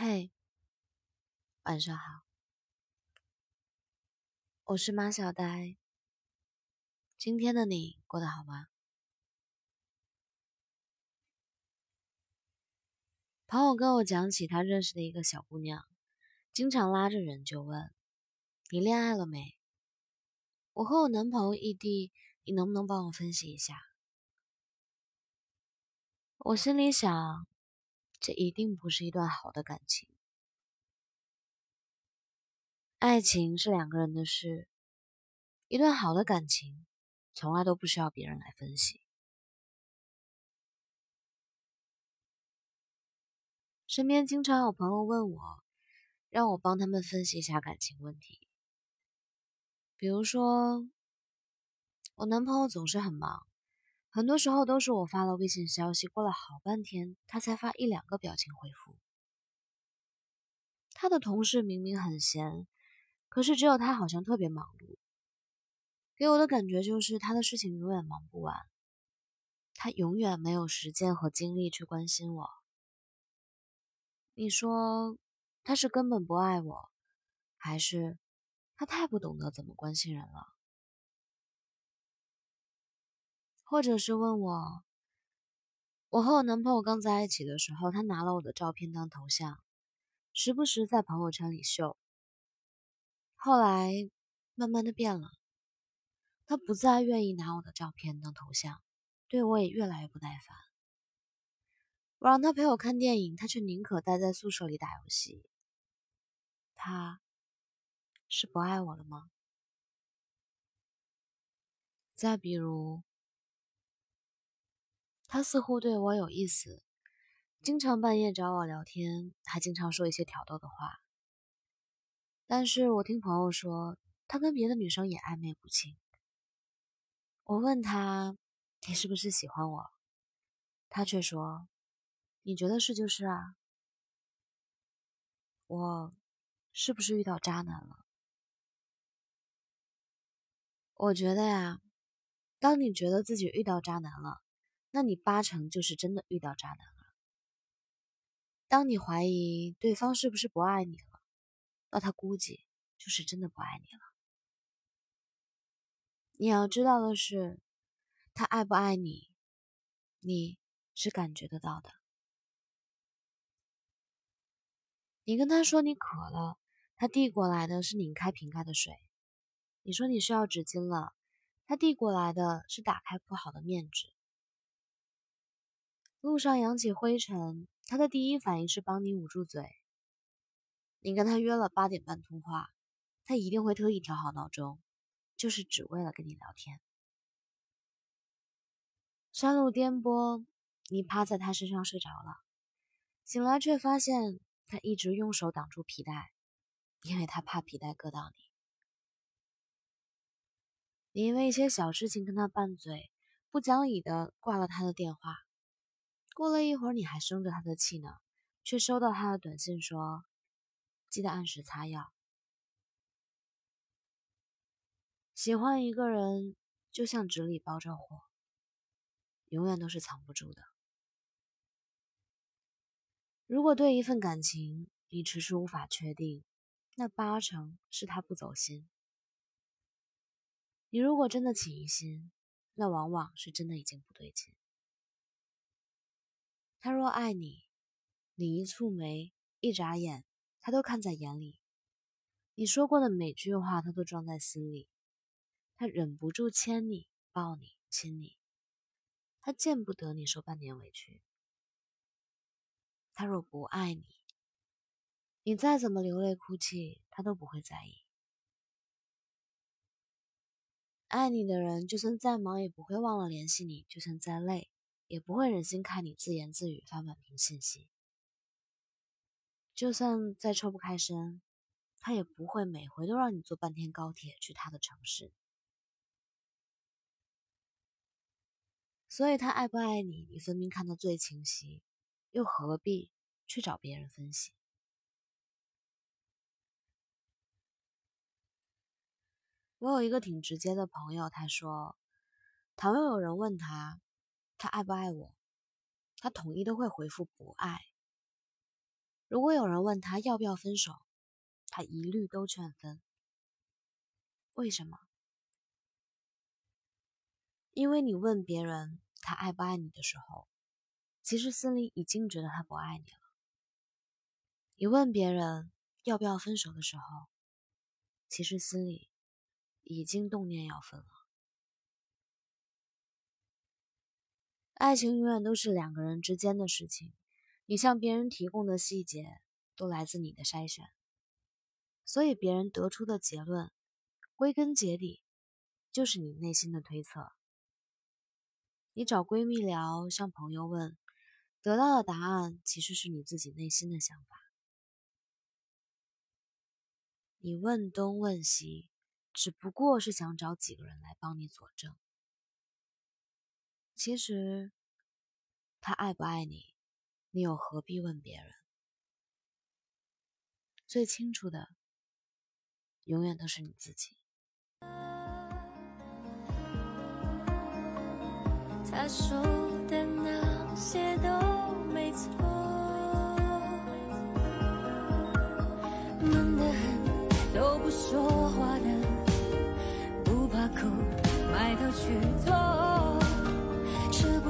嘿，晚上好，我是马小呆。今天的你过得好吗？朋友跟我讲起他认识的一个小姑娘，经常拉着人就问：“你恋爱了没？”我和我男朋友异地，你能不能帮我分析一下？我心里想，这一定不是一段好的感情。爱情是两个人的事，一段好的感情从来都不需要别人来分析。身边经常有朋友问我，让我帮他们分析一下感情问题。比如说，我男朋友总是很忙，很多时候都是我发了微信消息，过了好半天，他才发一两个表情回复。他的同事明明很闲，可是只有他好像特别忙碌，给我的感觉就是他的事情永远忙不完，他永远没有时间和精力去关心我。你说他是根本不爱我，还是？他太不懂得怎么关心人了，或者是问我，我和我男朋友刚在一起的时候，他拿了我的照片当头像，时不时在朋友圈里秀。后来慢慢的变了，他不再愿意拿我的照片当头像，对我也越来越不耐烦。我让他陪我看电影，他却宁可待在宿舍里打游戏。他。是不爱我了吗？再比如，他似乎对我有意思，经常半夜找我聊天，还经常说一些挑逗的话。但是我听朋友说，他跟别的女生也暧昧不清。我问他：“你是不是喜欢我？”他却说：“你觉得是就是啊。”我是不是遇到渣男了？我觉得呀，当你觉得自己遇到渣男了，那你八成就是真的遇到渣男了。当你怀疑对方是不是不爱你了，那他估计就是真的不爱你了。你要知道的是，他爱不爱你，你是感觉得到的。你跟他说你渴了，他递过来的是拧开瓶盖的水。你说你需要纸巾了，他递过来的是打开铺好的面纸。路上扬起灰尘，他的第一反应是帮你捂住嘴。你跟他约了八点半通话，他一定会特意调好闹钟，就是只为了跟你聊天。山路颠簸，你趴在他身上睡着了，醒来却发现他一直用手挡住皮带，因为他怕皮带硌到你。你因为一些小事情跟他拌嘴，不讲理的挂了他的电话。过了一会儿，你还生着他的气呢，却收到他的短信说：“记得按时擦药。”喜欢一个人就像纸里包着火，永远都是藏不住的。如果对一份感情你迟迟无法确定，那八成是他不走心。你如果真的起疑心，那往往是真的已经不对劲。他若爱你，你一蹙眉、一眨眼，他都看在眼里；你说过的每句话，他都装在心里。他忍不住牵你、抱你、亲你，他见不得你受半点委屈。他若不爱你，你再怎么流泪哭泣，他都不会在意。爱你的人，就算再忙也不会忘了联系你；就算再累，也不会忍心看你自言自语发满屏信息；就算再抽不开身，他也不会每回都让你坐半天高铁去他的城市。所以，他爱不爱你，你分明看得最清晰，又何必去找别人分析？我有一个挺直接的朋友，他说，倘若有人问他，他爱不爱我，他统一都会回复不爱。如果有人问他要不要分手，他一律都劝分。为什么？因为你问别人他爱不爱你的时候，其实心里已经觉得他不爱你了。你问别人要不要分手的时候，其实心里已经动念要分了。爱情永远都是两个人之间的事情，你向别人提供的细节都来自你的筛选，所以别人得出的结论，归根结底就是你内心的推测。你找闺蜜聊，向朋友问，得到的答案其实是你自己内心的想法。你问东问西，只不过是想找几个人来帮你佐证。其实，他爱不爱你，你又何必问别人？最清楚的，永远都是你自己。他说的那些都没错，闷得很，都不说话的，不怕苦，埋头去做，